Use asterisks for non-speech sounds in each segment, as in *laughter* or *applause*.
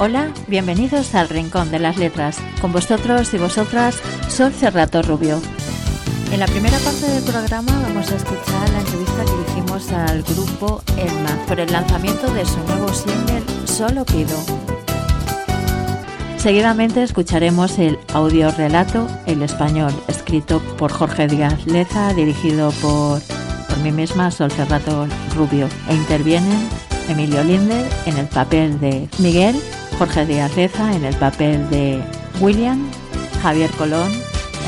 Hola, bienvenidos al Rincón de las Letras. Con vosotros y vosotras, Sol Cerrato Rubio. En la primera parte del programa vamos a escuchar la entrevista que hicimos al grupo Elma por el lanzamiento de su nuevo single Solo Pido. Seguidamente escucharemos el audio relato El Español, escrito por Jorge Díaz Leza, dirigido por, por mí misma, Sol Cerrato Rubio, e intervienen Emilio Linder en el papel de Miguel Jorge Díaz Leza en el papel de William, Javier Colón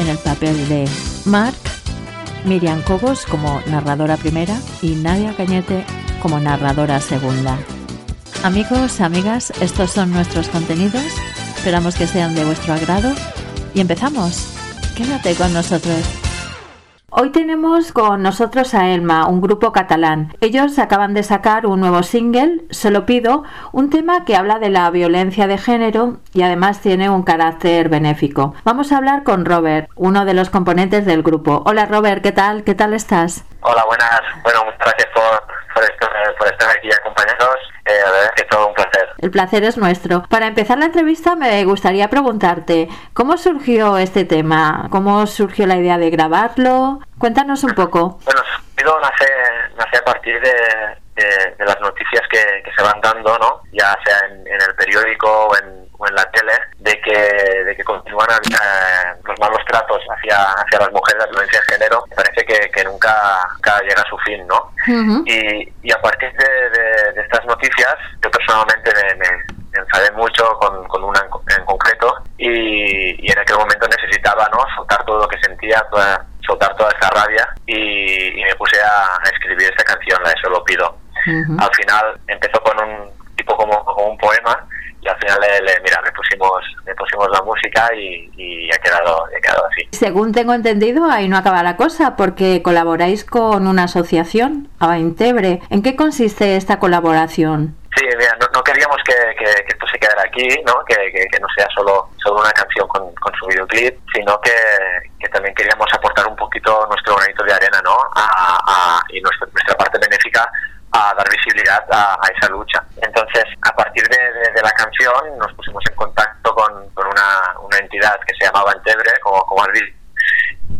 en el papel de Mark, Miriam Cobos como narradora primera y Nadia Cañete como narradora segunda. Amigos, amigas, estos son nuestros contenidos. Esperamos que sean de vuestro agrado y empezamos. Quédate con nosotros. Hoy tenemos con nosotros a Elma, un grupo catalán. Ellos acaban de sacar un nuevo single, Solo pido, un tema que habla de la violencia de género y además tiene un carácter benéfico. Vamos a hablar con Robert, uno de los componentes del grupo. Hola Robert, ¿qué tal? ¿Qué tal estás? Hola, buenas. Bueno, muchas gracias por, estar aquí acompañados. Eh, la verdad es que todo. El placer es nuestro. Para empezar la entrevista me gustaría preguntarte, ¿cómo surgió este tema? ¿Cómo surgió la idea de grabarlo? Cuéntanos un poco. Bueno, nace, nace a partir de, de, las noticias que, que, se van dando, ¿no? ya sea en, en el periódico o en, o en, la tele, de que, de que continúan eh, los malos tratos hacia, hacia las mujeres, la violencia de género, parece que, que nunca, nunca, llega a su fin. ¿no? y, y, a partir de, de, estas noticias, yo personalmente me, me enfadé mucho con, con una en, concreto y, y, en aquel momento necesitaba ¿no? soltar todo lo que sentía, toda, soltar toda esa rabia y, y me puse a, a escribir esta canción, la de Solo Pido. Al final empezó con un tipo como, como un poema y al final le, mira, le pusimos, le pusimos la música y, y ha, quedado, ha quedado así. Según tengo entendido, ahí no acaba la cosa, porque colaboráis con una asociación, Abaintebre. ¿En qué consiste esta colaboración? Sí, mira, no, no queríamos que, que, que, esto se quedara aquí, ¿no? Que, que, no sea solo, solo una canción con, con su videoclip, sino que, también queríamos aportar un poquito nuestro granito de arena, ¿no? A, a, y nuestra, nuestra parte a, a, esa lucha. Entonces, a partir de, de, de, la canción, nos pusimos en contacto con, con una, una, entidad que se llamaba Entebre, como, como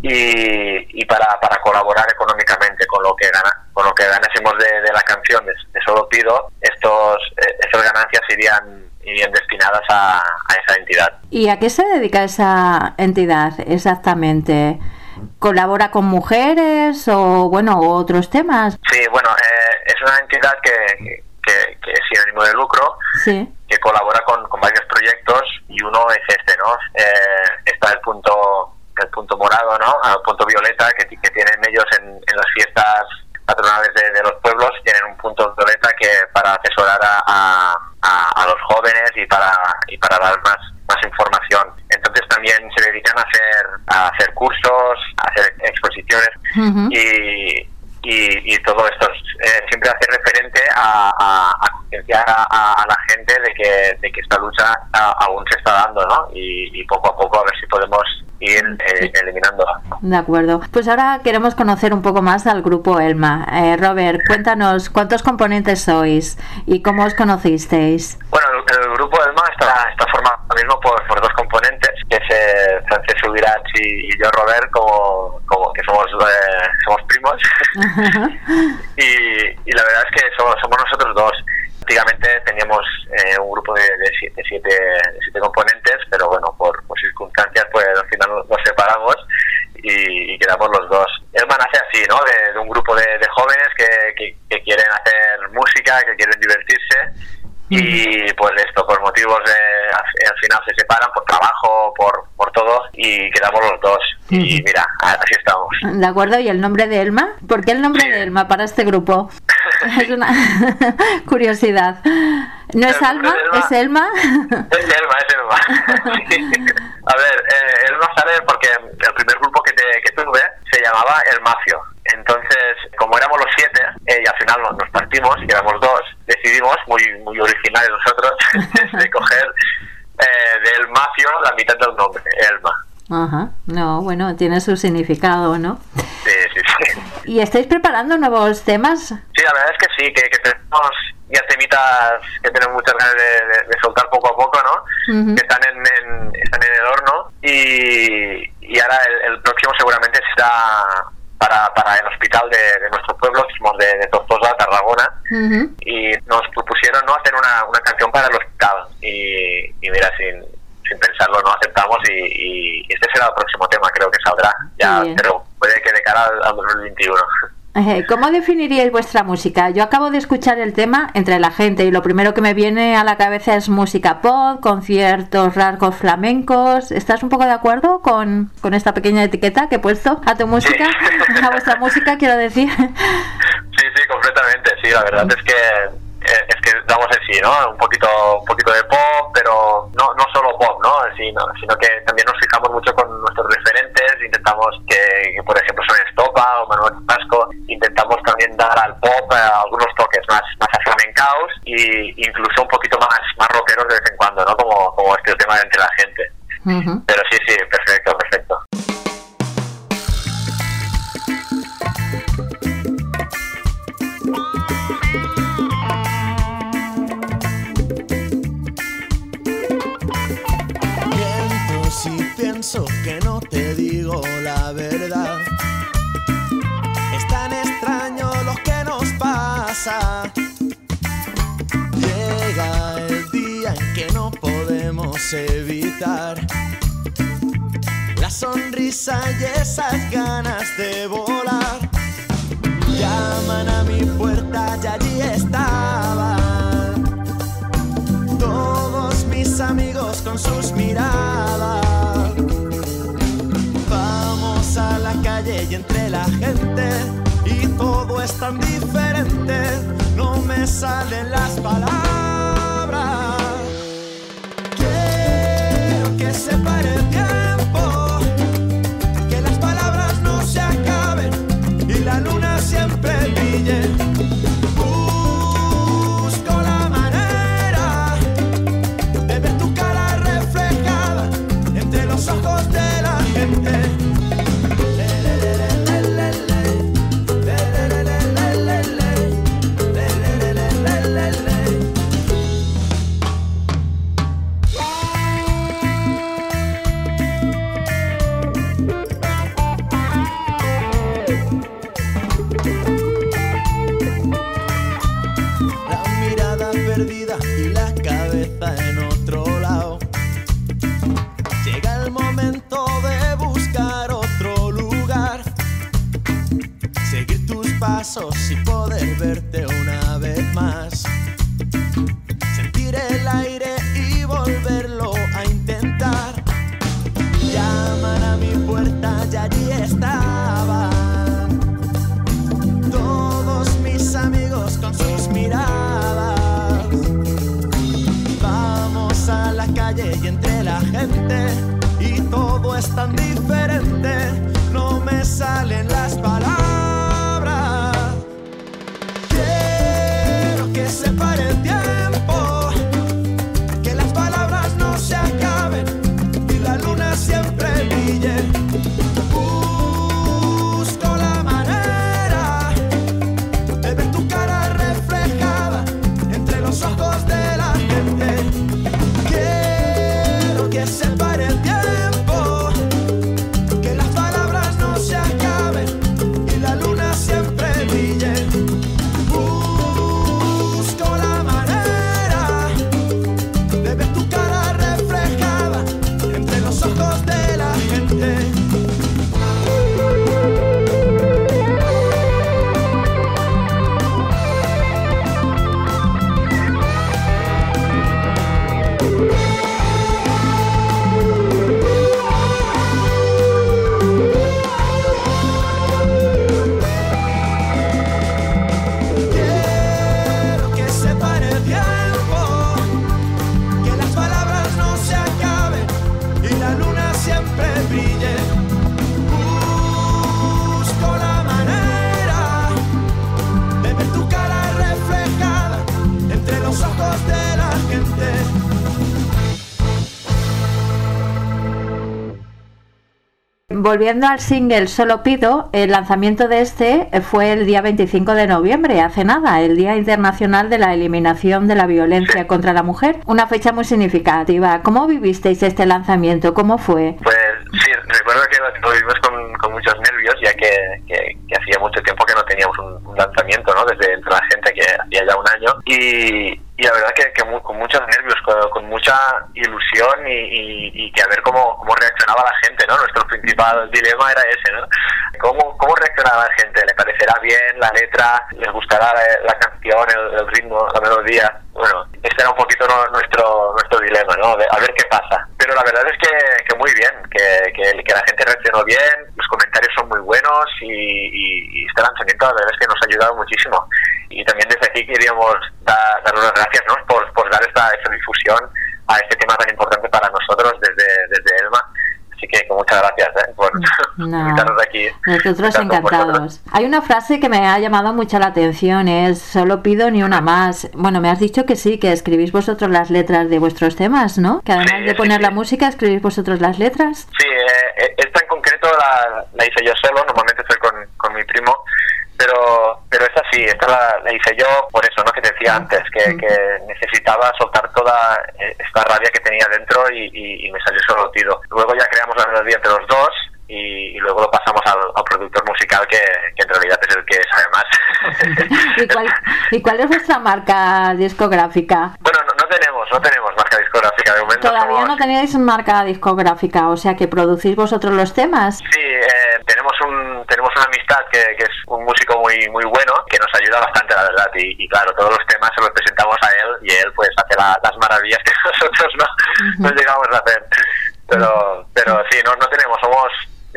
y, y para, para, colaborar económicamente con lo que gana, con lo que ganásemos de, de la canción de, Solo Pido, estos, eh, estas ganancias irían, irían destinadas a, a esa entidad. ¿Y a qué se dedica esa entidad exactamente? colabora con mujeres o bueno otros temas sí bueno eh, es una entidad que, sin ánimo de lucro sí. que colabora con, con, varios proyectos y uno es este no eh, está el punto el punto morado no el punto violeta que, que tienen ellos en, en las fiestas patronales de, de, los pueblos tienen un punto violeta que para asesorar a, a, a los jóvenes y para y para dar más más información. Entonces también se dedican a hacer, a hacer cursos, a hacer exposiciones uh -huh. y, y, y, todo esto eh, siempre hace referente a, a, a concienciar a, la gente de que, de que esta lucha aún se está dando, ¿no? Y, y, poco a poco a ver si podemos ir eh. De acuerdo. Pues ahora queremos conocer un poco más al grupo Elma. Eh, Robert, cuéntanos cuántos componentes sois y cómo os conocisteis. Bueno, el, el grupo Elma está, está formado mismo por, por, dos componentes, que es eh, Francesc Subirats y, y, yo Robert, como, como que somos eh, somos primos. *laughs* Y, y, la verdad es que somos, somos nosotros dos. Antiguamente teníamos eh, un grupo de, de, siete, de, siete, componentes, pero bueno, por, por, circunstancias, pues al final nos separamos y, quedamos los dos. Elma nace así, ¿no? De, de un grupo de, jóvenes que, que, que quieren hacer música, que quieren divertirse y pues esto por motivos de al final se separan por trabajo por, por todo y quedamos los dos y mira así estamos de acuerdo y el nombre de Elma ¿por qué el nombre sí. de Elma para este grupo? *laughs* es una *laughs* curiosidad ¿no es Alma? *laughs* ¿es Elma? es Elma es Elma a ver eh, Elma sale porque el primer grupo que, te, que tuve se llamaba El Mafio entonces, como éramos los eh, y al final nos, nos, partimos, y éramos dos, decidimos, muy, muy originales nosotros, *laughs* de coger eh, del mafio la mitad del nombre, Elma. Ajá, no, bueno, tiene su significado, ¿no? Sí, sí, sí. ¿Y estáis preparando nuevos temas? Sí, la verdad es que sí, que, que tenemos ya temitas que tenemos muchas ganas de, soltar poco a poco, ¿no? Que están en, están en el horno y, y ahora el, próximo seguramente será para, para el hospital de, nuestro pueblo, somos de, de Tortosa, Tarragona, y nos propusieron no hacer una, una canción para el hospital. Y, y mira, sin, sin pensarlo, no aceptamos y, este será el próximo tema, creo que saldrá, ya, pero puede que de cara al 2021. *laughs* ¿Cómo definiríais vuestra música? Yo acabo de escuchar el tema entre la gente y lo primero que me viene a la cabeza es música pop, conciertos rasgos flamencos. ¿Estás un poco de acuerdo con, con esta pequeña etiqueta que he puesto a tu música? *laughs* A vuestra música, quiero decir. Sí, sí, completamente. Sí, la verdad es que eh, es que damos así, ¿no? Un poquito, un poquito de pop, pero no, no solo pop, ¿no? Sino, sino que también nos fijamos mucho con nuestros referentes, intentamos que, por ejemplo, son Estopa o Manuel Pasco, intentamos también dar al pop eh, algunos toques más, más aflamencaos e incluso un poquito más, más rockeros de vez en cuando, ¿no? Como, como este tema entre la gente. Pero sí, sí, evitar la sonrisa y esas ganas de volar. Llaman a mi puerta y allí estaban todos mis amigos con sus miradas. y entre la gente y todo es tan diferente, no me salen las palabras. Quiero hasta me. Volviendo al single Solo Pido, el lanzamiento de este fue el día 25 de noviembre, hace nada, el Día Internacional de la Eliminación de la Violencia contra la Mujer. Una fecha muy significativa. ¿Cómo vivisteis este lanzamiento? ¿Cómo fue? Pues sí, recuerdo que lo vivimos con, con muchos nervios, ya que, que, que, hacía mucho tiempo que no teníamos un, un lanzamiento, ¿no? Desde entre la gente que hacía ya un año. Y, y la verdad que, que muy, con muchos nervios, con, mucha ilusión y, que a ver cómo, cómo reaccionaba la gente, ¿no? Nuestro principal dilema era ese, ¿no? ¿Cómo, cómo reaccionaba la gente? ¿Le parecerá bien la letra? ¿Les gustará la, la canción, el, ritmo, la melodía? Bueno, este era un poquito nuestro nuestro dilema, ¿no? A ver qué pasa. Pero la verdad es que, que muy bien, que, que, que, la gente reaccionó bien, los comentarios son muy buenos y, y este lanzamiento la verdad es que nos ha ayudado muchísimo. Y también desde aquí queríamos dar, dar unas gracias ¿no? por, por dar esta, esta difusión a este tema tan importante para nosotros desde, desde Elma. Así que muchas gracias ¿eh? por no, *laughs* invitarnos aquí. Nosotros encantados. Hay una frase que me ha llamado mucho la atención, es solo pido ni una más. Bueno, me has dicho que sí, que escribís vosotros las letras de vuestros temas, ¿no? Que además sí, de poner sí, la sí. música, escribís vosotros las letras. Sí, eh, esta en concreto la, la, hice yo solo, normalmente estoy con, con mi primo, pero pero esta sí, esta la, la, hice yo por eso, ¿no? Que te decía antes, que, que necesitaba soltar toda eh, esta rabia que tenía dentro y, y, y me salió solo tiro. Luego ya creamos la melodía entre los dos y, y, luego lo pasamos al, al productor musical que, que, en realidad es el que sabe más. *laughs* ¿Y, cuál, ¿Y cuál es vuestra marca discográfica? Bueno, no, no tenemos, no tenemos marca discográfica de momento. Todavía somos... no tenéis marca discográfica, o sea que producís vosotros los temas. Sí, eh, tenemos un tenemos una amistad que, que, es un músico muy muy bueno que nos ayuda bastante, la verdad. Y, y claro, todos los temas se los presentamos a él y él pues hace la, las maravillas que *laughs* nosotros no, uh -huh. no llegamos a hacer. Pero, pero sí, no, no tenemos, somos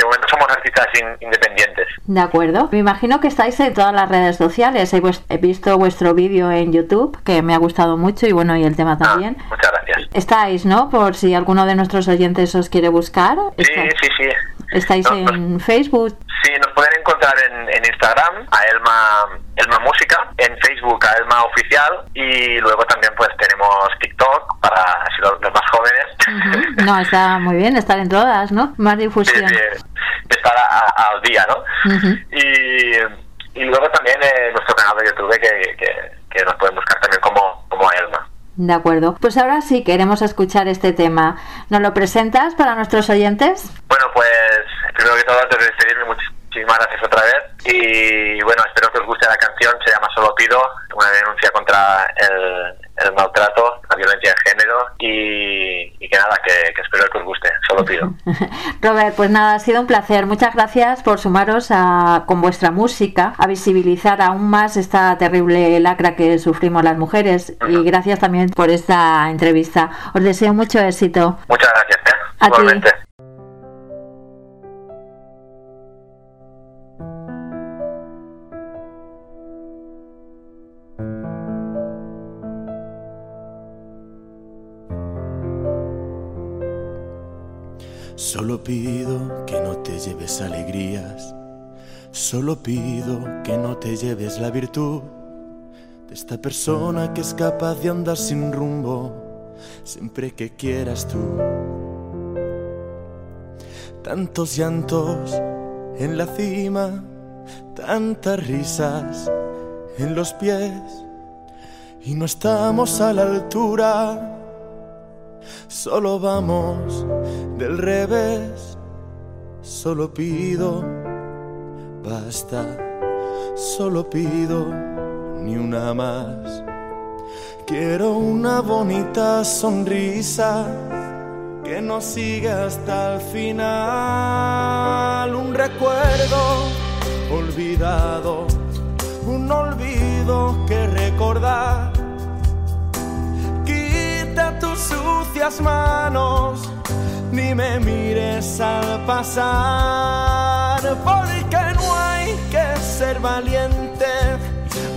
de momento somos artistas in, independientes. De acuerdo. Me imagino que estáis en todas las redes sociales. He, he visto vuestro vídeo en YouTube, que me ha gustado mucho, y bueno, y el tema también. Ah, muchas gracias. Estáis, ¿no? Por si alguno de nuestros oyentes os quiere buscar. Sí, sí, sí. ¿Estáis no, en nos, Facebook? Sí, nos pueden encontrar en, en, Instagram, a Elma, Elma Música, en Facebook, a Elma Oficial, y luego también pues tenemos TikTok para si los, los más jóvenes. Uh -huh. No, está muy bien estar en todas, ¿no? Más difusión. Sí, sí estar a, al día, ¿no? Uh -huh. y, y, luego también eh, nuestro canal de YouTube que, que, que, nos pueden buscar también como, como Elma. De acuerdo. Pues ahora sí queremos escuchar este tema. ¿Nos lo presentas para nuestros oyentes? Bueno, pues primero que todo, antes de despedirme, muchísimas gracias otra vez. Y bueno, espero que os guste la canción. Se llama Solo Pido, una denuncia contra el, el maltrato, la violencia de género y, y que nada, que, que, espero que os guste, solo pido. *laughs* Robert, pues nada, ha sido un placer. Muchas gracias por sumaros a, con vuestra música a visibilizar aún más esta terrible lacra que sufrimos las mujeres uh -huh. y gracias también por esta entrevista. Os deseo mucho éxito. Muchas gracias. ¿eh? A Igualmente. Ti. Solo pido que no te lleves alegrías, solo pido que no te lleves la virtud de esta persona que es capaz de andar sin rumbo siempre que quieras tú. Tantos llantos en la cima, tantas risas en los pies y no estamos a la altura solo vamos del revés, solo pido, basta, solo pido ni una más. Quiero una bonita sonrisa que nos siga hasta el final, un recuerdo olvidado, un olvido que recordar manos, ni me mires al pasar, porque no hay que ser valiente,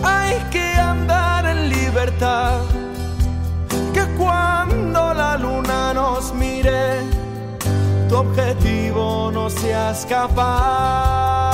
hay que andar en libertad, que cuando la luna nos mire, tu objetivo no sea escapar.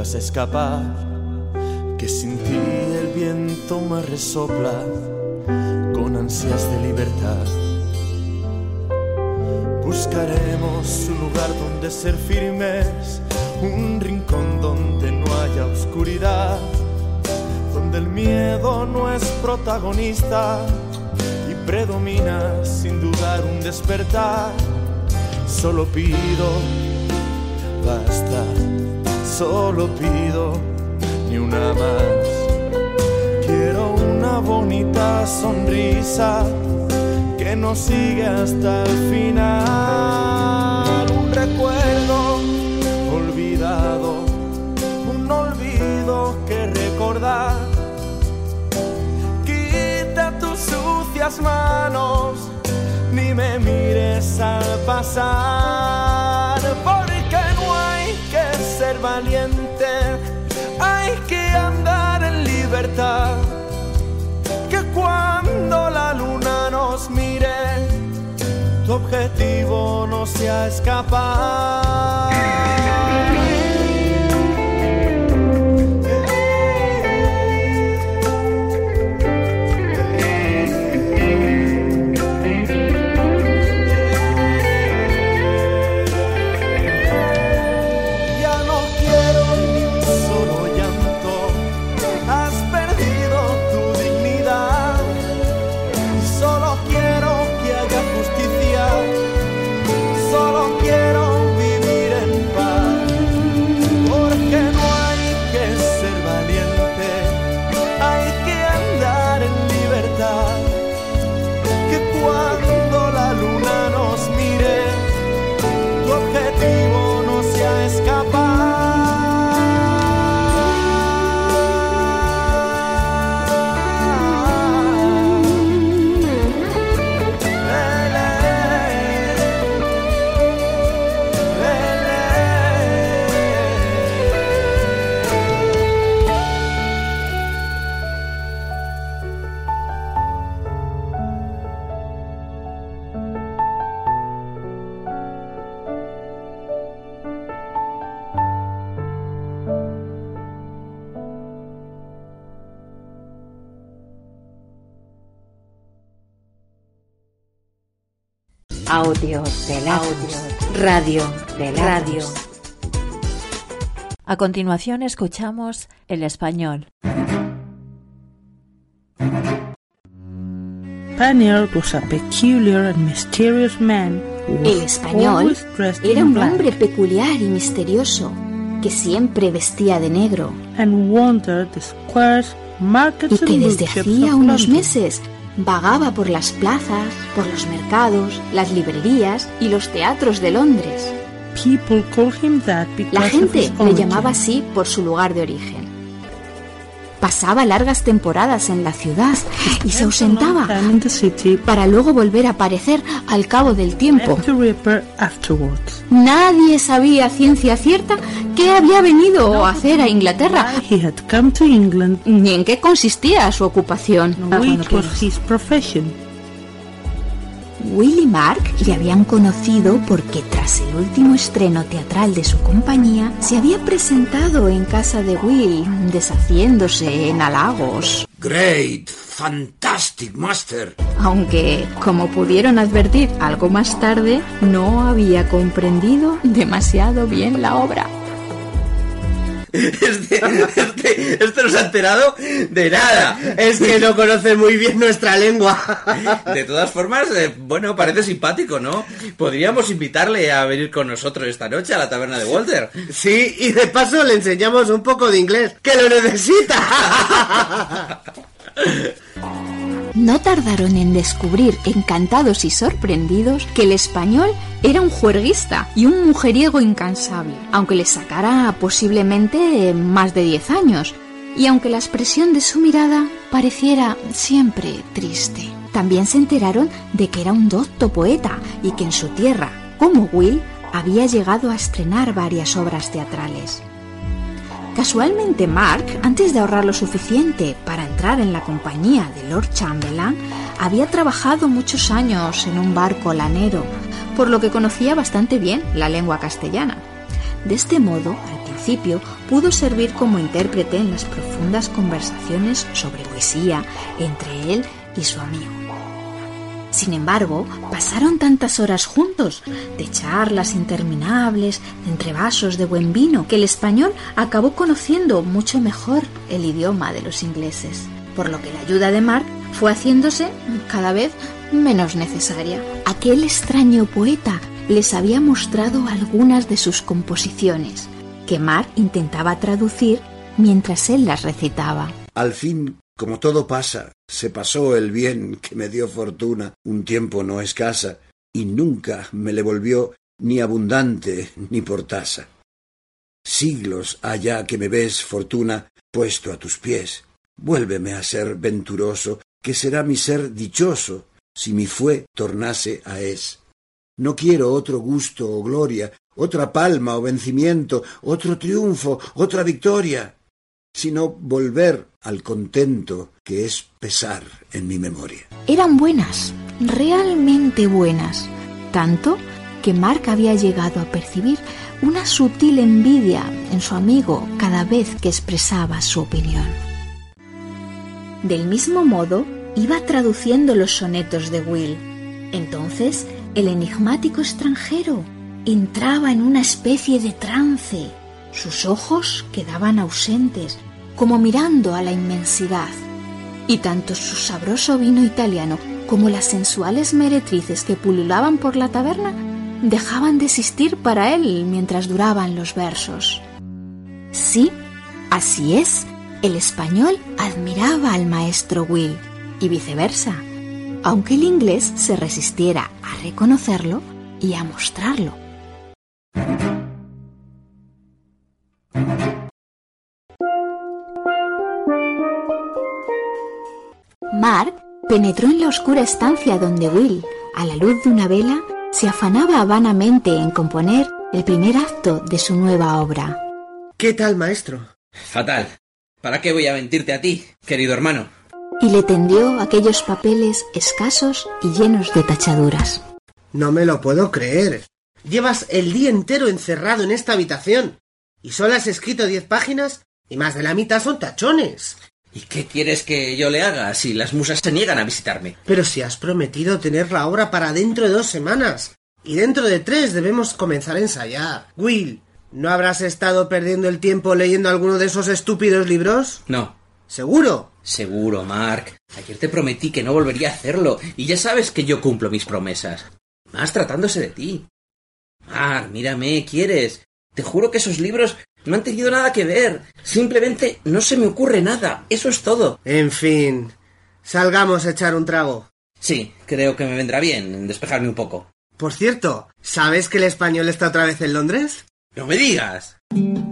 Vas a escapar, que sin ti el viento más resopla con ansias de libertad. Buscaremos un lugar donde ser firmes, un rincón donde no haya oscuridad, donde el miedo no es protagonista y predomina sin dudar un despertar. Solo pido, basta, solo pido ni una más. Quiero una bonita sonrisa que nos sigue hasta el final. Un recuerdo olvidado, un olvido que recordar. Quita tus sucias manos, ni me mires al pasar, valiente, hay que andar en libertad. Que cuando la luna nos mire, tu objetivo no sea escapar. Audio de audio. Radio de radio. A continuación escuchamos el español. Was a peculiar and mysterious man El español era un hombre peculiar y misterioso que siempre vestía de negro and wandered the squares, y que desde hacía unos meses vagaba por las plazas, por los mercados, las librerías y los teatros de Londres. La gente le llamaba así por su lugar de origen. Pasaba largas temporadas en la ciudad y se ausentaba para luego volver a aparecer al cabo del tiempo. Nadie sabía ciencia cierta qué había venido a hacer a Inglaterra ni en qué consistía su ocupación. Will y Mark le habían conocido porque tras el último estreno teatral de su compañía se había presentado en casa de Will, deshaciéndose en halagos. Great, fantastic, master. Aunque, como pudieron advertir algo más tarde, no había comprendido demasiado bien la obra. Este, este, este no se ha enterado de nada. Es que no conoce muy bien nuestra lengua. De todas formas, eh, bueno, parece simpático, ¿no? Podríamos invitarle a venir con nosotros esta noche a la taberna de Walter. Sí, y de paso le enseñamos un poco de inglés, que lo necesita. *laughs* No tardaron en descubrir, encantados y sorprendidos, que el español era un juerguista y un mujeriego incansable, aunque le sacara posiblemente más de 10 años, y aunque la expresión de su mirada pareciera siempre triste. También se enteraron de que era un docto poeta y que en su tierra, como Will, había llegado a estrenar varias obras teatrales. Casualmente Mark, antes de ahorrar lo suficiente para entrar en la compañía de Lord Chamberlain, había trabajado muchos años en un barco lanero, por lo que conocía bastante bien la lengua castellana. De este modo, al principio pudo servir como intérprete en las profundas conversaciones sobre poesía entre él y su amigo. Sin embargo, pasaron tantas horas juntos, de charlas interminables, de entrevasos de buen vino, que el español acabó conociendo mucho mejor el idioma de los ingleses, por lo que la ayuda de Mark fue haciéndose cada vez menos necesaria. Aquel extraño poeta les había mostrado algunas de sus composiciones, que Mark intentaba traducir mientras él las recitaba. Al fin, como todo pasa, se pasó el bien que me dio fortuna un tiempo no escasa, y nunca me le volvió ni abundante ni por tasa. Siglos allá que me ves, fortuna, puesto a tus pies, vuélveme a ser venturoso, que será mi ser dichoso, si mi fue tornase a es. No quiero otro gusto o gloria, otra palma o vencimiento, otro triunfo, otra victoria, sino volver al contento que es pesar en mi memoria. Eran buenas, realmente buenas, tanto que Mark había llegado a percibir una sutil envidia en su amigo cada vez que expresaba su opinión. Del mismo modo, iba traduciendo los sonetos de Will. Entonces, el enigmático extranjero entraba en una especie de trance. Sus ojos quedaban ausentes, como mirando a la inmensidad. Y tanto su sabroso vino italiano como las sensuales meretrices que pululaban por la taberna dejaban de existir para él mientras duraban los versos. Sí, así es, el español admiraba al maestro Will y viceversa, aunque el inglés se resistiera a reconocerlo y a mostrarlo. Mark penetró en la oscura estancia donde Will, a la luz de una vela, se afanaba vanamente en componer el primer acto de su nueva obra. ¿Qué tal, maestro? Fatal. ¿Para qué voy a mentirte a ti, querido hermano? Y le tendió aquellos papeles escasos y llenos de tachaduras. No me lo puedo creer. Llevas el día entero encerrado en esta habitación. Y solo has escrito diez páginas y más de la mitad son tachones. ¿Y qué quieres que yo le haga si las musas se niegan a visitarme? Pero si has prometido tener la obra para dentro de dos semanas. Y dentro de tres debemos comenzar a ensayar. Will, ¿no habrás estado perdiendo el tiempo leyendo alguno de esos estúpidos libros? No. ¿Seguro? Seguro, Mark. Ayer te prometí que no volvería a hacerlo, y ya sabes que yo cumplo mis promesas. Más tratándose de ti. Mark, mírame, ¿quieres? Te juro que esos libros no han tenido nada que ver. Simplemente no se me ocurre nada. Eso es todo. En fin. Salgamos a echar un trago. Sí, creo que me vendrá bien despejarme un poco. Por cierto, ¿sabes que el español está otra vez en Londres? ¡No me digas!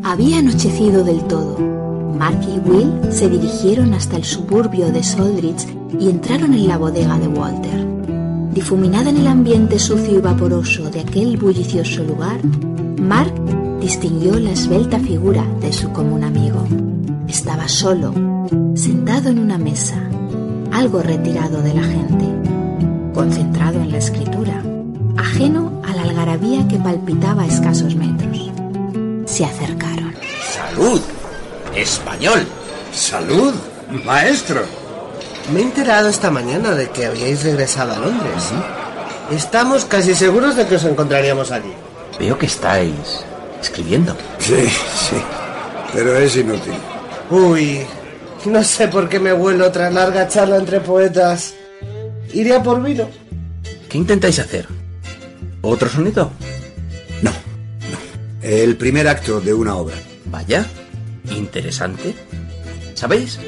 Había anochecido del todo. Mark y Will se dirigieron hasta el suburbio de Soldridge y entraron en la bodega de Walter. Difuminada en el ambiente sucio y vaporoso de aquel bullicioso lugar, Mark distinguió la esbelta figura de su común amigo. Estaba solo, sentado en una mesa, algo retirado de la gente, concentrado en la escritura, ajeno a la algarabía que palpitaba a escasos metros. Se acercaron. ¡Salud! ¡Español! ¡Salud, maestro! Me he enterado esta mañana de que habíais regresado a Londres. Estamos casi seguros de que os encontraríamos allí. Veo que estáis escribiendo. Sí, sí. Pero es inútil. Uy, no sé por qué me vuelo otra larga charla entre poetas. Iré a por vino. ¿Qué intentáis hacer? ¿Otro sonido? No, no. El primer acto de una obra. Vaya, interesante. ¿Sabéis?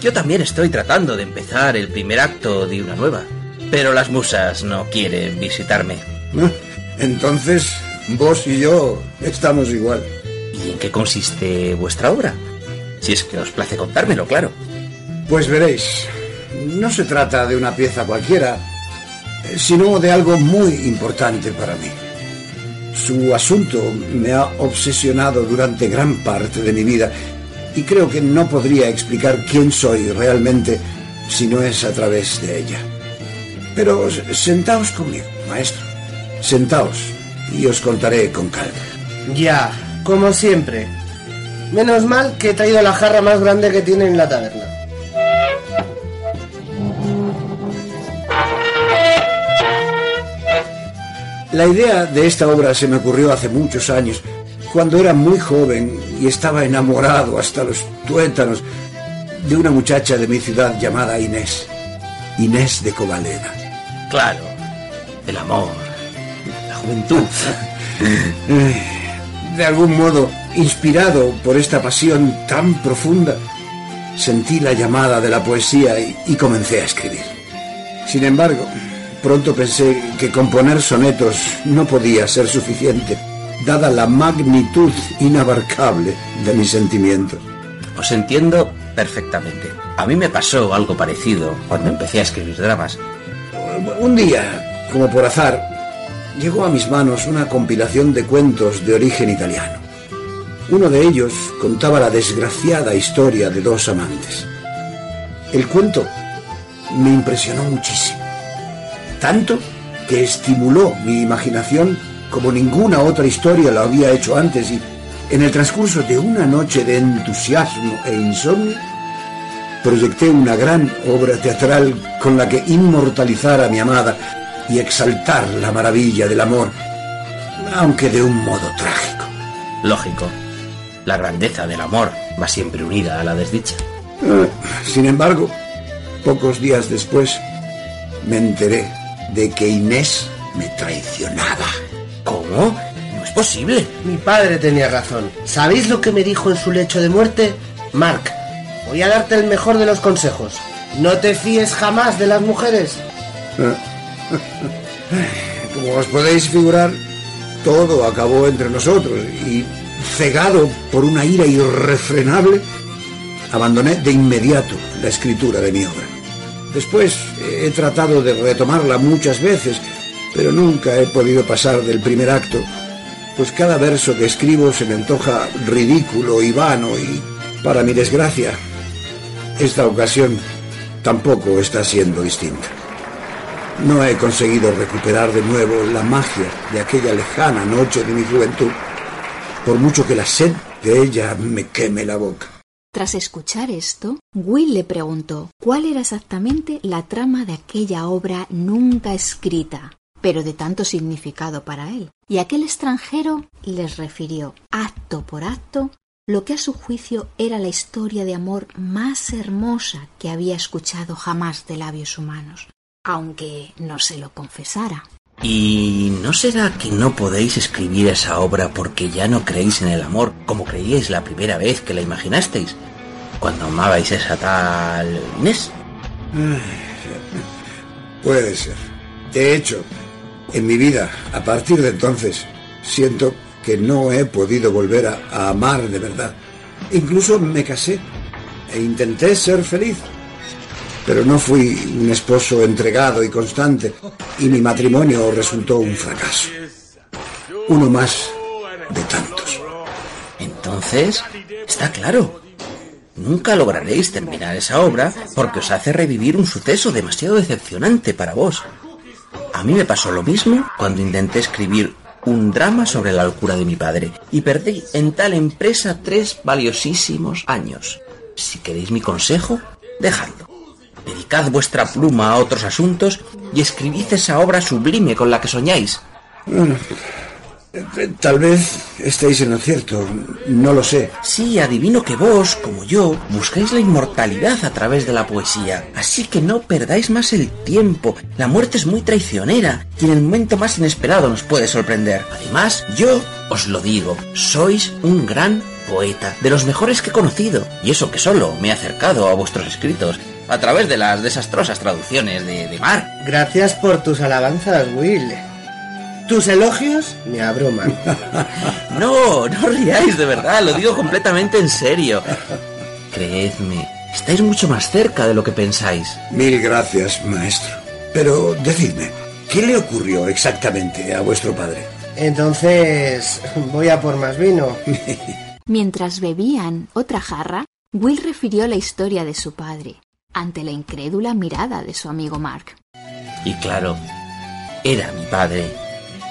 Yo también estoy tratando de empezar el primer acto de una nueva. Pero las musas no quieren visitarme. Ah, Entonces, vos y yo estamos igual. ¿Y en qué consiste vuestra obra? Si es que os place contármelo, claro. Pues veréis, no se trata de una pieza cualquiera, sino de algo muy importante para mí. Su asunto me ha obsesionado durante gran parte de mi vida y creo que no podría explicar quién soy realmente si no es a través de ella. Pero sentaos conmigo, maestro. Sentaos y os contaré con calma. Ya, como siempre. Menos mal que he traído la jarra más grande que tiene en la taberna. La idea de esta obra se me ocurrió hace muchos años, cuando era muy joven y estaba enamorado hasta los tuétanos de una muchacha de mi ciudad llamada Inés. Inés de Covaleda. Claro, el amor, juventud. De algún modo, inspirado por esta pasión tan profunda, sentí la llamada de la poesía y, y comencé a escribir. Sin embargo, pronto pensé que componer sonetos no podía ser suficiente, dada la magnitud inabarcable de mis sentimientos. Os entiendo perfectamente. A mí me pasó algo parecido cuando empecé a escribir dramas. Un día, como por azar, llegó a mis manos una compilación de cuentos de origen italiano. Uno de ellos contaba la desgraciada historia de dos amantes. El cuento me impresionó muchísimo, tanto que estimuló mi imaginación como ninguna otra historia lo había hecho antes y en el transcurso de una noche de entusiasmo e insomnio, proyecté una gran obra teatral con la que inmortalizar a mi amada y exaltar la maravilla del amor, aunque de un modo trágico. Lógico. La grandeza del amor va siempre unida a la desdicha. Eh, Sin embargo, pocos días después, me enteré de que Inés me traicionaba. ¿Cómo? No es posible. Mi padre tenía razón. ¿Sabéis lo que me dijo en su lecho de muerte? Mark, voy a darte el mejor de los consejos. No te fíes jamás de las mujeres. *laughs* Como os podéis figurar, todo acabó entre nosotros y, cegado por una ira irrefrenable, abandoné de inmediato la escritura de mi obra. Después he tratado de retomarla muchas veces, pero nunca he podido pasar del primer acto, pues cada verso que escribo se me antoja ridículo y vano y, para mi desgracia, esta ocasión tampoco está siendo distinta. No he conseguido recuperar de nuevo la magia de aquella lejana noche de mi juventud, por mucho que la sed de ella me queme la boca. Tras escuchar esto, Will le preguntó cuál era exactamente la trama de aquella obra nunca escrita, pero de tanto significado para él. Y aquel extranjero les refirió, acto por acto, lo que a su juicio era la historia de amor más hermosa que había escuchado jamás de labios humanos, aunque no se lo confesara. ¿Y no será que no podéis escribir esa obra porque ya no creéis en el amor como creíais la primera vez que la imaginasteis? Cuando amabais a esa tal Inés. Puede ser. De hecho, en mi vida, a partir de entonces, siento que no he podido volver a, a amar de verdad. Incluso me casé e intenté ser feliz. Pero no fui un esposo entregado y constante y mi matrimonio resultó un fracaso. Uno más de tantos. Entonces, está claro. Nunca lograréis terminar esa obra porque os hace revivir un suceso demasiado decepcionante para vos. A mí me pasó lo mismo cuando intenté escribir un drama sobre la locura de mi padre y perdí en tal empresa tres valiosísimos años. Si queréis mi consejo, dejadlo. Dedicad vuestra pluma a otros asuntos y escribid esa obra sublime con la que soñáis. Bueno, eh, tal vez estéis en lo cierto, no lo sé. Sí, adivino que vos, como yo, buscáis la inmortalidad a través de la poesía. Así que no perdáis más el tiempo. La muerte es muy traicionera y en el momento más inesperado nos puede sorprender. Además, yo os lo digo, sois un gran poeta, de los mejores que he conocido. Y eso que solo me he acercado a vuestros escritos a través de las desastrosas traducciones de, de Mark. Gracias por tus alabanzas, Will. Tus elogios me abruman. *laughs* No, no riáis, de verdad, lo digo completamente en serio. Creedme, estáis mucho más cerca de lo que pensáis. Mil gracias, maestro. Pero decidme, ¿qué le ocurrió exactamente a vuestro padre? Entonces, voy a por más vino. *laughs* Mientras bebían otra jarra, Will refirió la historia de su padre, ante la incrédula mirada de su amigo Mark. Y claro, era mi padre.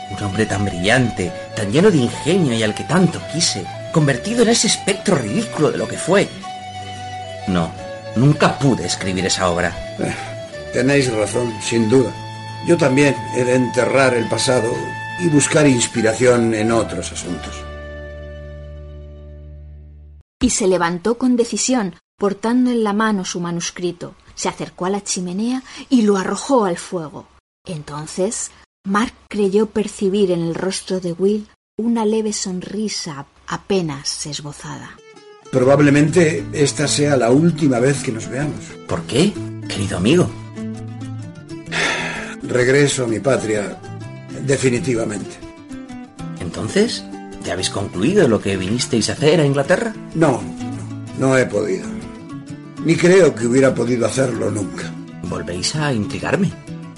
Un hombre tan brillante, tan lleno de ingenio y al que tanto quise. convertido en ese espectro ridículo de lo que fue. No, nunca pude escribir esa obra. Eh, tenéis razón, sin duda. Yo también he de enterrar el pasado y buscar inspiración en otros asuntos. Y se levantó con decisión, portando en la mano su manuscrito. Se acercó a la chimenea y lo arrojó al fuego. Entonces, Mark creyó percibir en el rostro de Will una leve sonrisa apenas esbozada. Probablemente esta sea la última vez que nos veamos. ¿Por qué, querido amigo? Regreso a mi patria definitivamente. Entonces, ¿ya habéis concluido lo que vinisteis a hacer a Inglaterra? No, no, he podido. Ni creo que hubiera podido hacerlo nunca. Volvéis a intrigarme.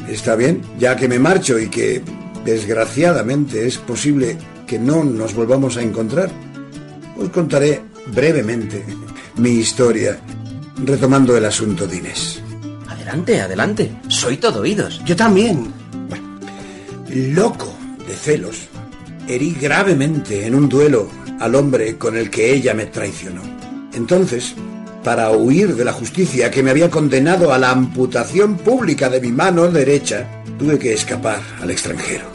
Está bien, ya que me marcho y que, desgraciadamente, es posible que no nos volvamos a encontrar. Os contaré brevemente *laughs* mi historia, retomando el asunto de Inés. Adelante, adelante. Soy todo oídos. Yo también. Loco de celos, herí gravemente en un duelo al hombre con el que ella me traicionó. Entonces, para huir de la justicia que me había condenado a la amputación pública de mi mano derecha, tuve que escapar al extranjero.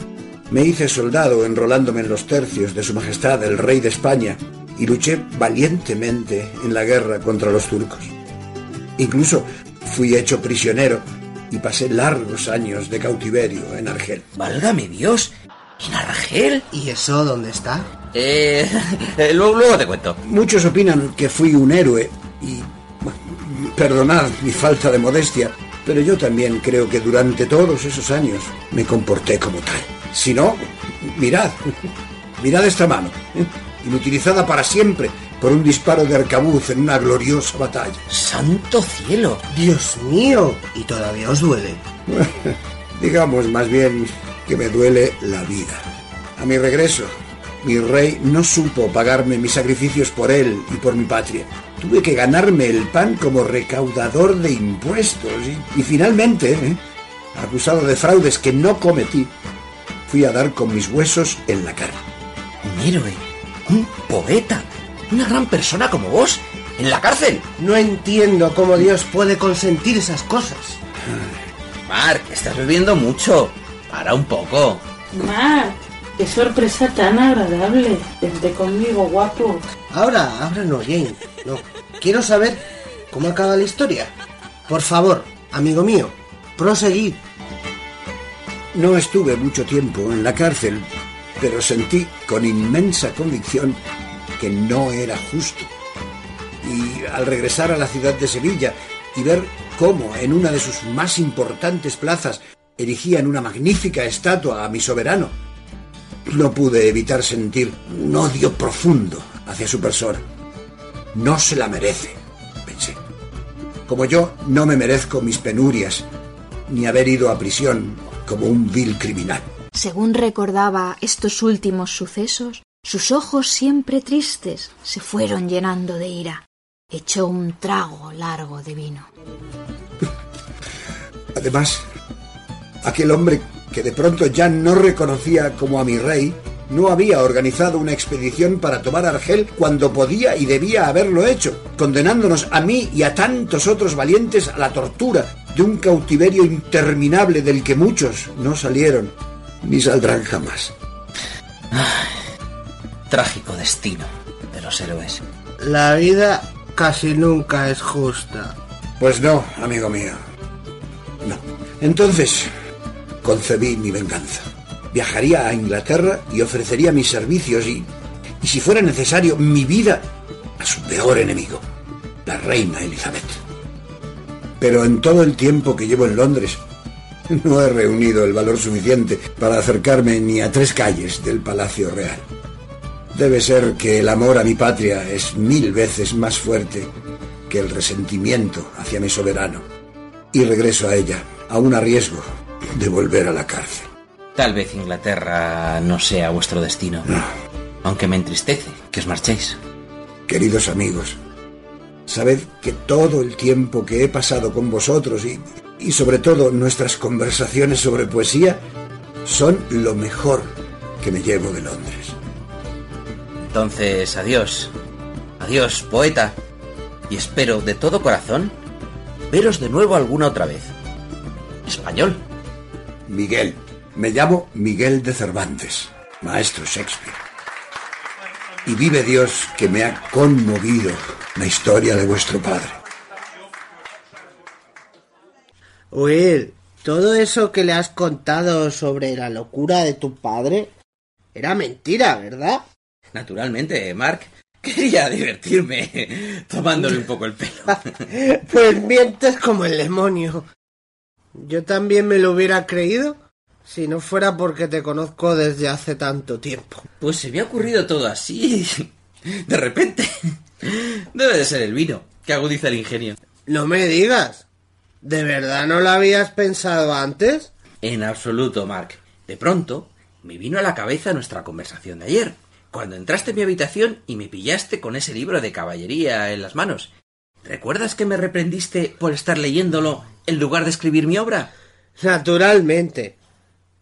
Me hice soldado enrolándome en los tercios de Su Majestad el Rey de España y luché valientemente en la guerra contra los turcos. Incluso fui hecho prisionero y pasé largos años de cautiverio en Argel. Válgame Dios, ¿en Argel? ¿Y eso dónde está? Eh, *laughs* eh, luego, luego te cuento. Muchos opinan que fui un héroe y... perdonad mi falta de modestia, pero yo también creo que durante todos esos años me comporté como tal. Si no, mirad, *laughs* mirad esta mano, ¿eh? inutilizada para siempre por un disparo de arcabuz en una gloriosa batalla. ¡Santo cielo! Dios mío. ¿Y todavía os duele? *laughs* Digamos más bien que me duele la vida. A mi regreso, mi rey no supo pagarme mis sacrificios por él y por mi patria. Tuve que ganarme el pan como recaudador de impuestos y, y finalmente, ¿eh? acusado de fraudes que no cometí, fui a dar con mis huesos en la cara. Un héroe, un poeta, una gran persona como vos, en la cárcel. No entiendo cómo Dios puede consentir esas cosas. Mark, estás bebiendo mucho. Para un poco. Mark, qué sorpresa tan agradable. Vente conmigo, guapo. Ahora, ahora no, Jane. No. Quiero saber cómo acaba la historia. Por favor, amigo mío, proseguid. No estuve mucho tiempo en la cárcel, pero sentí con inmensa convicción que no era justo. Y al regresar a la ciudad de Sevilla y ver cómo en una de sus más importantes plazas erigían una magnífica estatua a mi soberano, no pude evitar sentir un odio profundo hacia su persona. No se la merece, pensé. Como yo no me merezco mis penurias, ni haber ido a prisión como un vil criminal. Según recordaba estos últimos sucesos, sus ojos siempre tristes se fueron llenando de ira. Echó un trago largo de vino. Además, aquel hombre que de pronto ya no reconocía como a mi rey, no había organizado una expedición para tomar Argel cuando podía y debía haberlo hecho, condenándonos a mí y a tantos otros valientes a la tortura de un cautiverio interminable del que muchos no salieron ni saldrán jamás. Trágico destino de los héroes. La vida casi nunca es justa. Pues no, amigo mío. No. Entonces, concebí mi venganza. Viajaría a Inglaterra y ofrecería mis servicios y, y si fuera necesario, mi vida a su peor enemigo, la reina Elizabeth. Pero en todo el tiempo que llevo en Londres, no he reunido el valor suficiente para acercarme ni a tres calles del Palacio Real. Debe ser que el amor a mi patria es mil veces más fuerte que el resentimiento hacia mi soberano. Y regreso a ella, aún a riesgo de volver a la cárcel. Tal vez Inglaterra no sea vuestro destino. No. Aunque me entristece que os marchéis. Queridos amigos, sabed que todo el tiempo que he pasado con vosotros y, y sobre todo nuestras conversaciones sobre poesía son lo mejor que me llevo de Londres. Entonces, adiós. Adiós, poeta. Y espero de todo corazón veros de nuevo alguna otra vez. Español. Miguel. Me llamo Miguel de Cervantes, maestro Shakespeare. Y vive Dios que me ha conmovido la historia de vuestro padre. Will, todo eso que le has contado sobre la locura de tu padre era mentira, ¿verdad? Naturalmente, Mark. Quería divertirme *laughs* tomándole un poco el pelo. *laughs* pues mientes como el demonio. Yo también me lo hubiera creído si no fuera porque te conozco desde hace tanto tiempo. Pues se me ha ocurrido todo así. *laughs* De repente. Debe de ser el vino, que agudiza el ingenio. No me digas. ¿De verdad no lo habías pensado antes? En absoluto, Mark. De pronto, me vino a la cabeza nuestra conversación de ayer, cuando entraste en mi habitación y me pillaste con ese libro de caballería en las manos. ¿Recuerdas que me reprendiste por estar leyéndolo en lugar de escribir mi obra? Naturalmente.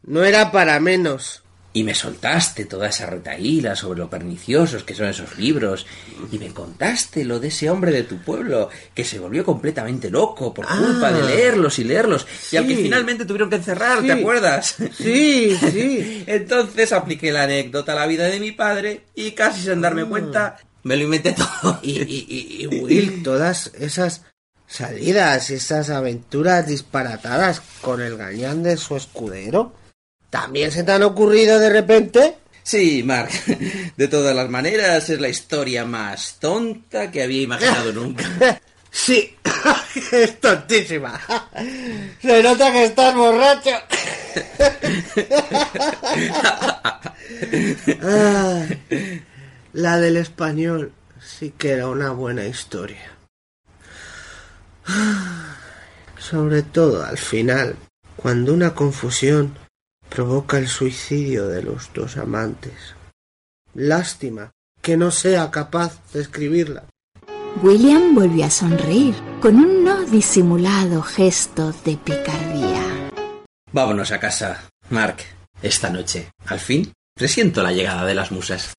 No era para menos. Y me soltaste toda esa retaíla sobre lo perniciosos que son esos libros. Y me contaste lo de ese hombre de tu pueblo que se volvió completamente loco por culpa de Ah. leerlos y leerlos. Y al que finalmente tuvieron que encerrar, Sí. ¿te acuerdas? Sí, sí. *laughs* Entonces apliqué la anécdota a la vida de mi padre y casi sin darme cuenta me lo inventé todo. Y, y, y, y, Will, todas esas salidas, esas aventuras disparatadas con el gañán de su escudero, ¿también se te han ocurrido de repente? Sí, Mark. *laughs* De todas las maneras, es la historia más tonta que había imaginado *laughs* nunca. Sí, *laughs* es tontísima. Se nota que estás borracho. Ah, la del español sí que era una buena historia. Sobre todo al final, cuando una confusión provoca el suicidio de los dos amantes. Lástima que no sea capaz de escribirla. William volvió a sonreír, con un no disimulado gesto de picardía. Vámonos a casa, Mark. Esta noche, al fin, presiento la llegada de las musas.